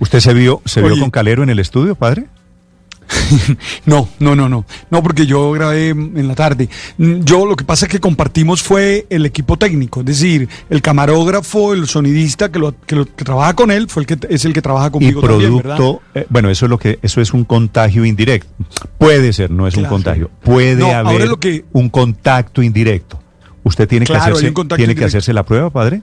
¿Usted se vio, se vio con Calero en el estudio, padre? No, no, no, no. No, porque yo grabé en la tarde. Yo lo que pasa es que compartimos fue el equipo técnico, es decir, el camarógrafo, el sonidista que lo, que lo- que trabaja con él, fue el que es el que trabaja Y conmigo también, ¿verdad? producto, eh, bueno, eso es lo que, eso es un contagio indirecto. Puede ser, no es un contagio. Puede No, haber lo que- un contacto indirecto. ¿Usted tiene Claro, que hacerse, tiene que hacerse la prueba, padre?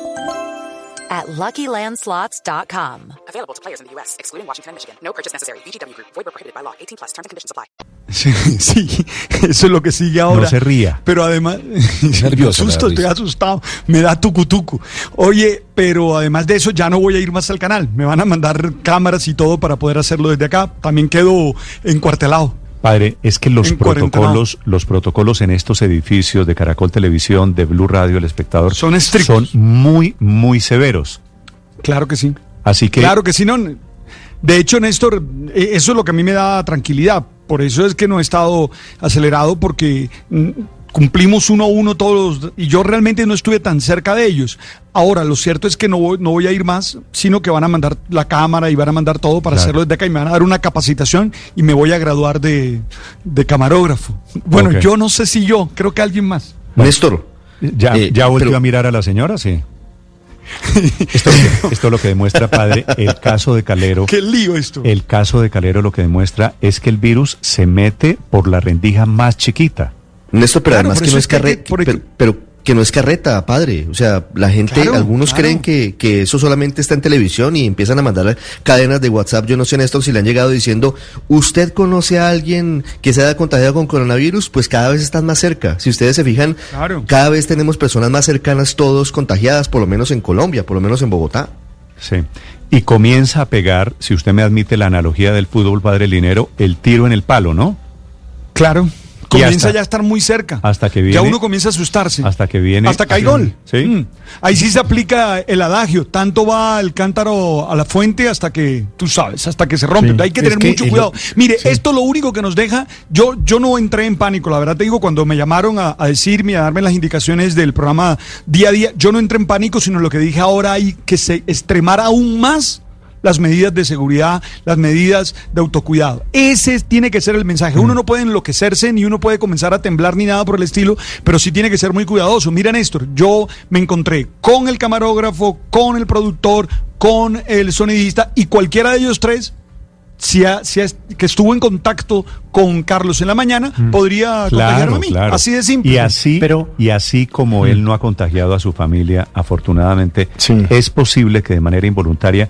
at LuckyLandSlots.com. Available to players in the U.S., excluding Washington and Michigan. No purchase necessary. VGW Group. Void where prohibited by law. 18 plus. Terms and conditions apply. Sí, sí, eso es lo que sigue ahora. No se ría. Pero además, Nervioso, me asusto, estoy asustado, me da tucutucu. Oye, pero además de eso ya no voy a ir más al canal. Me van a mandar cámaras y todo para poder hacerlo desde acá. También quedo encuartelado. Padre, es que los protocolos, los protocolos en estos edificios de Caracol Televisión, de Blue Radio, El Espectador, Son estrictos. son muy, muy severos. Claro que sí. Así que Claro que sí, no. De hecho, Néstor, eh, eso es lo que a mí me da tranquilidad. Por eso es que no he estado acelerado porque mm, cumplimos uno a uno todos y yo realmente no estuve tan cerca de ellos. Ahora, lo cierto es que no voy, no voy a ir más, sino que van a mandar la cámara y van a mandar todo para Claro. hacerlo desde acá y me van a dar una capacitación y me voy a graduar de, de camarógrafo. Bueno, yo no sé si yo, creo que alguien más. Néstor, ya, Eh, ya volvió pero- a mirar a la señora, sí. Esto, esto lo que demuestra, padre, el caso de Calero. Qué lío esto. El caso de Calero lo que demuestra es que el virus se mete por la rendija más chiquita. Néstor, pero Claro, además que no es que carreta, pero, pero que no es carreta, padre. O sea, la gente, Claro, algunos claro. creen que, que eso solamente está en televisión y empiezan a mandar cadenas de WhatsApp. Yo no sé, Néstor, si le han llegado diciendo, ¿usted conoce a alguien que se haya contagiado con coronavirus? Pues cada vez están más cerca. Si ustedes se fijan, Claro. cada vez tenemos personas más cercanas, todos contagiadas, por lo menos en Colombia, por lo menos en Bogotá. Sí. Y comienza a pegar, si usted me admite la analogía del fútbol, padre Linero, el tiro en el palo, ¿no? Claro. Comienza hasta- ya a estar muy cerca. hasta que viene- Ya uno comienza a asustarse. Hasta que viene- Hasta que hay Sí. gol. Sí. Mm. Ahí sí se aplica el adagio. Tanto va el cántaro a la fuente hasta que, tú sabes, hasta que se rompe. Sí. Hay que Es tener que mucho cuidado. Mire, sí. esto lo único que nos deja. Yo, yo no entré en pánico. La verdad te digo, cuando me llamaron a, a decirme, a darme las indicaciones del programa día a día, yo no entré en pánico, sino lo que dije ahora hay que se extremar aún más las medidas de seguridad, las medidas de autocuidado. Ese tiene que ser el mensaje. Uno no puede enloquecerse, ni uno puede comenzar a temblar, ni nada por el estilo, pero sí tiene que ser muy cuidadoso. Mira, Néstor, yo me encontré con el camarógrafo, con el productor, con el sonidista, y cualquiera de ellos tres, si, ha- si ha- que estuvo en contacto con Carlos en la mañana, podría contagiarme a mí. claro. Así de simple. Y así, Pero- y así como él no ha contagiado a su familia, afortunadamente, Sí. es posible que de manera involuntaria